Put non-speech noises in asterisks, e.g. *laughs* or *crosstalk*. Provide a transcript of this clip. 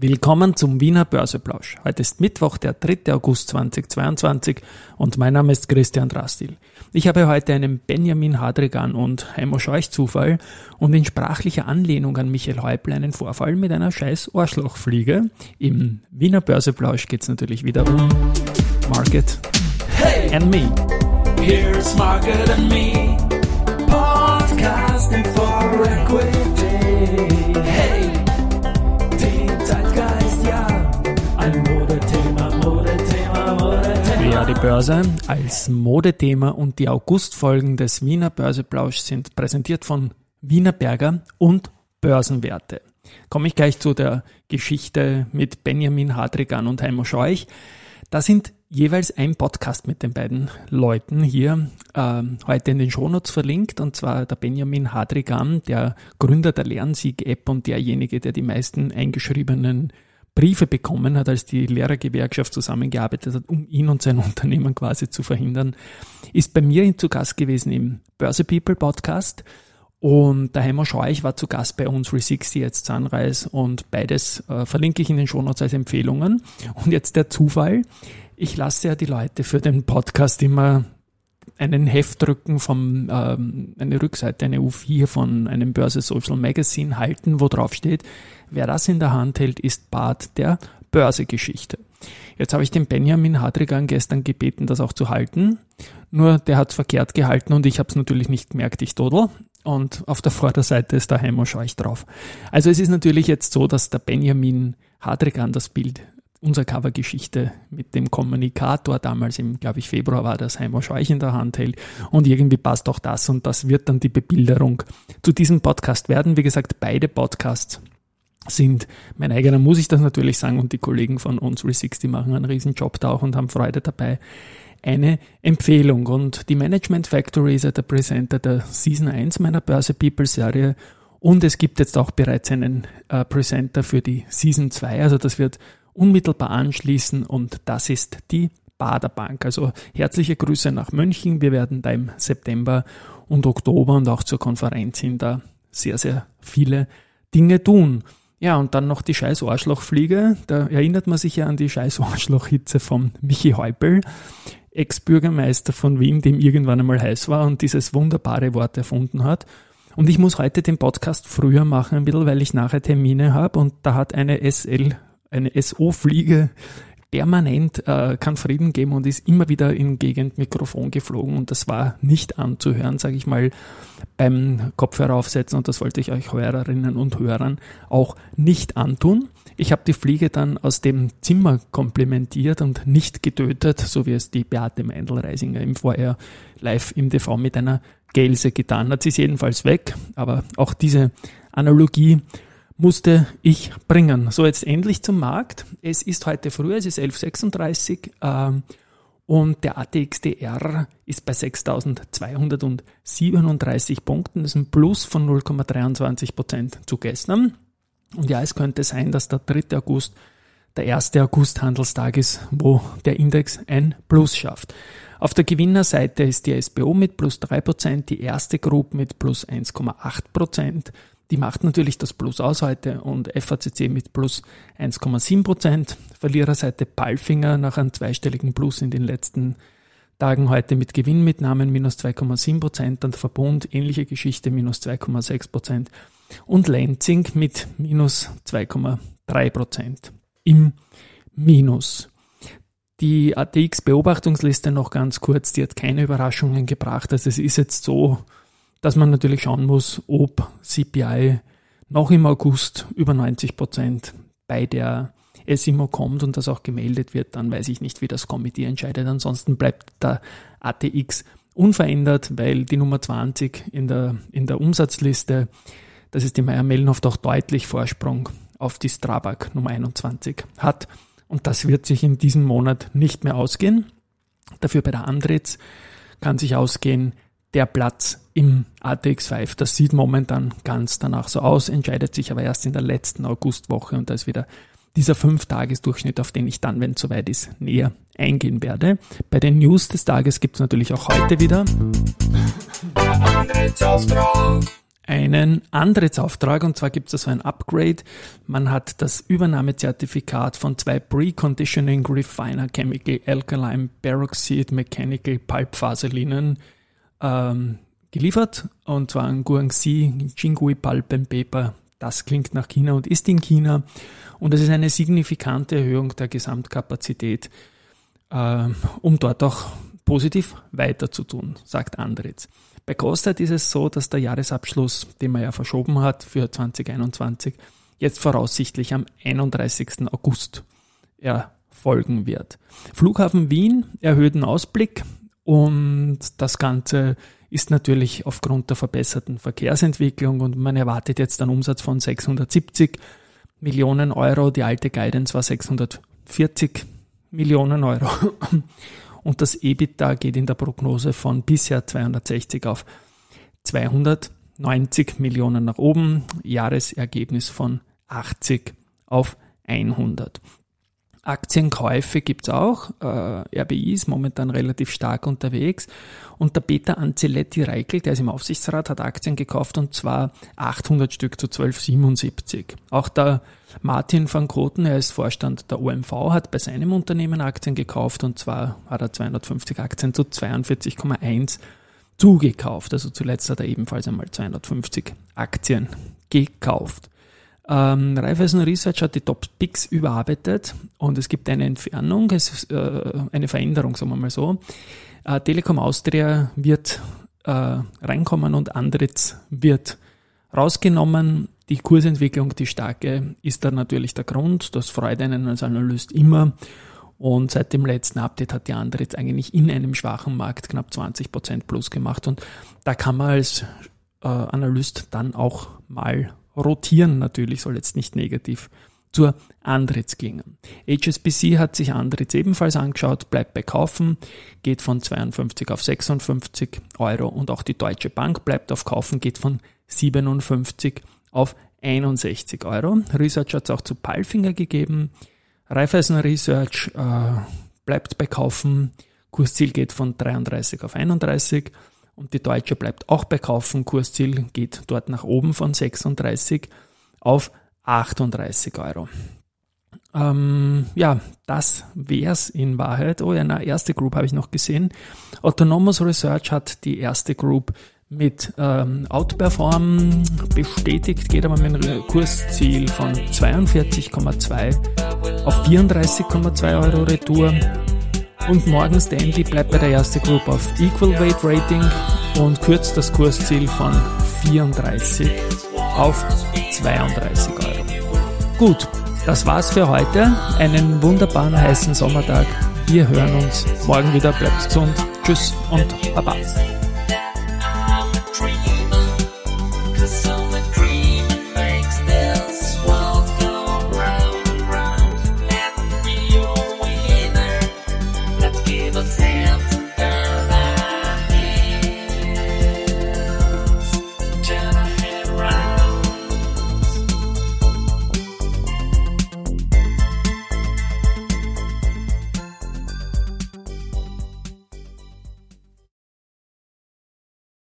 Willkommen zum Wiener Börseplausch. Heute ist Mittwoch, der 3. August 2022 und mein Name ist Christian Drastil. Ich habe heute einen Benjamin Hadrigan und Heimo Scheuch Zufall und in sprachlicher Anlehnung an Michael Häupl einen Vorfall mit einer scheiß Arschlochfliege. Im Wiener Börseplausch es natürlich wieder um Market hey, and Me. Here's Market and Me. Podcasting for Equity. Ja, die Börse als Modethema und die Augustfolgen des Wiener Börseplausch sind präsentiert von Wiener Berger und Börsenwerte. Komme ich gleich zu der Geschichte mit Benjamin Hadrigan und Heimo Scheuch. Da sind jeweils ein Podcast mit den beiden Leuten hier äh, heute in den Shownotes verlinkt und zwar der Benjamin Hadrigan, der Gründer der Lernsieg-App und derjenige, der die meisten eingeschriebenen Briefe bekommen hat, als die Lehrergewerkschaft zusammengearbeitet hat, um ihn und sein *laughs* Unternehmen quasi zu verhindern, ist bei mir zu Gast gewesen im Börse People Podcast. Und der Heimer Scheuch war zu Gast bei uns 360 jetzt Sunrise und beides äh, verlinke ich in den Shownotes als Empfehlungen. Und jetzt der Zufall. Ich lasse ja die Leute für den Podcast immer einen Heftdrücken vom, ähm, eine Rückseite, eine U4 von einem Börse Social Magazine halten, wo drauf steht, Wer das in der Hand hält, ist Part der Börsegeschichte. Jetzt habe ich den Benjamin Hadrigan gestern gebeten, das auch zu halten. Nur der hat es verkehrt gehalten und ich habe es natürlich nicht gemerkt, ich dodel. Und auf der Vorderseite ist der Heimo Scheuch drauf. Also es ist natürlich jetzt so, dass der Benjamin Hadrigan das Bild unserer Covergeschichte mit dem Kommunikator damals im, glaube ich, Februar war das Heimo Scheuch in der Hand hält. Und irgendwie passt auch das und das wird dann die Bebilderung zu diesem Podcast werden. Wie gesagt, beide Podcasts sind. Mein eigener muss ich das natürlich sagen und die Kollegen von uns 360 machen einen riesen Job da auch und haben Freude dabei. Eine Empfehlung und die Management Factory ist ja der Presenter der Season 1 meiner Börse People Serie und es gibt jetzt auch bereits einen äh, Presenter für die Season 2, also das wird unmittelbar anschließen und das ist die Baderbank. Also herzliche Grüße nach München. Wir werden da im September und Oktober und auch zur Konferenz hin da sehr, sehr viele Dinge tun. Ja, und dann noch die scheiß Arschlochfliege. Da erinnert man sich ja an die scheiß Arschlochhitze von Michi Häupl, Ex-Bürgermeister von Wien, dem irgendwann einmal heiß war und dieses wunderbare Wort erfunden hat. Und ich muss heute den Podcast früher machen, ein bisschen, weil ich nachher Termine habe und da hat eine SL, eine SO-Fliege permanent äh, keinen Frieden geben und ist immer wieder in Gegend Mikrofon geflogen und das war nicht anzuhören, sage ich mal, beim Kopfhörer aufsetzen und das wollte ich euch Hörerinnen und Hörern auch nicht antun. Ich habe die Fliege dann aus dem Zimmer komplimentiert und nicht getötet, so wie es die Beate Meindl-Reisinger im Vorher live im TV mit einer Gelse getan hat. Sie ist jedenfalls weg, aber auch diese Analogie musste ich bringen. So, jetzt endlich zum Markt. Es ist heute früh, es ist 11.36 ähm, und der ATXDR ist bei 6.237 Punkten. Das ist ein Plus von 0,23 Prozent zu gestern. Und ja, es könnte sein, dass der 3. August der 1. August Handelstag ist, wo der Index ein Plus schafft. Auf der Gewinnerseite ist die SBO mit plus 3%, die erste Group mit plus 1,8%, die macht natürlich das Plus aus heute und FACC mit plus 1,7 Prozent. Verliererseite Palfinger nach einem zweistelligen Plus in den letzten Tagen heute mit Gewinnmitnahmen minus 2,7 Prozent. Dann Verbund ähnliche Geschichte minus 2,6 Prozent. Und Lenzing mit minus 2,3 Prozent im Minus. Die ATX Beobachtungsliste noch ganz kurz, die hat keine Überraschungen gebracht. Also es ist jetzt so, dass man natürlich schauen muss, ob CPI noch im August über 90 Prozent bei der SIMO kommt und das auch gemeldet wird, dann weiß ich nicht, wie das Komitee entscheidet. Ansonsten bleibt der ATX unverändert, weil die Nummer 20 in der, in der Umsatzliste, das ist die Meier-Mellenhoft auch deutlich Vorsprung auf die Strabag Nummer 21 hat. Und das wird sich in diesem Monat nicht mehr ausgehen. Dafür bei der Andritz kann sich ausgehen, der Platz im ATX5. Das sieht momentan ganz danach so aus, entscheidet sich aber erst in der letzten Augustwoche und da ist wieder dieser 5-Tages-Durchschnitt, auf den ich dann, wenn es soweit ist, näher eingehen werde. Bei den News des Tages gibt es natürlich auch heute wieder einen Antrittsauftrag und zwar gibt es so ein Upgrade. Man hat das Übernahmezertifikat von zwei Preconditioning Refiner Chemical Alkaline Peroxide Mechanical Pulpfaserlinien ähm, geliefert und zwar ein Guangxi Jingui Pulp and Paper. Das klingt nach China und ist in China und es ist eine signifikante Erhöhung der Gesamtkapazität, äh, um dort auch positiv weiter zu tun, sagt Andritz. Bei Großteil ist es so, dass der Jahresabschluss, den man ja verschoben hat für 2021, jetzt voraussichtlich am 31. August erfolgen wird. Flughafen Wien erhöhten Ausblick und das Ganze ist natürlich aufgrund der verbesserten Verkehrsentwicklung und man erwartet jetzt einen Umsatz von 670 Millionen Euro. Die alte Guidance war 640 Millionen Euro. und das EBITDA geht in der Prognose von bisher 260 auf 290 Millionen nach oben, Jahresergebnis von 80 auf 100. Aktienkäufe gibt es auch. Äh, RBI ist momentan relativ stark unterwegs. Und der Peter Ancelotti Reichel, der ist im Aufsichtsrat, hat Aktien gekauft und zwar 800 Stück zu 12,77. Auch der Martin van Koten, er ist Vorstand der OMV, hat bei seinem Unternehmen Aktien gekauft und zwar hat er 250 Aktien zu 42,1 zugekauft. Also zuletzt hat er ebenfalls einmal 250 Aktien gekauft. Ähm, Raiffeisen Research hat die Top Picks überarbeitet und es gibt eine Entfernung, es äh, eine Veränderung, sagen wir mal so. Äh, Telekom Austria wird äh, reinkommen und Andritz wird rausgenommen. Die Kursentwicklung, die starke, ist da natürlich der Grund. Das freut einen als Analyst immer. Und seit dem letzten Update hat die Andritz eigentlich in einem schwachen Markt knapp 20% plus gemacht. Und da kann man als äh, Analyst dann auch mal rotieren natürlich, soll jetzt nicht negativ zur Andritz klingen. HSBC hat sich Andritz ebenfalls angeschaut, bleibt bei Kaufen, geht von 52 auf 56 Euro und auch die Deutsche Bank bleibt auf Kaufen, geht von 57 auf 61 Euro. Research hat es auch zu Palfinger gegeben. Raiffeisen Research äh, bleibt bei Kaufen, Kursziel geht von 33 auf 31 und die Deutsche bleibt auch bei Kaufen. Kursziel geht dort nach oben von 36 auf 38 Euro. Ähm, ja, das wär's in Wahrheit. Oh ja, eine erste Group habe ich noch gesehen. Autonomous Research hat die erste Group mit ähm, Outperform bestätigt, geht aber mit einem Kursziel von 42,2 auf 34,2 Euro Retour. Und Morgan Stanley bleibt bei der ersten Group auf Equal Weight Rating und kürzt das Kursziel von 34 auf 32 Euro. Gut, das war's für heute. Einen wunderbaren heißen Sommertag. Wir hören uns morgen wieder. Bleibt gesund. Tschüss und Baba.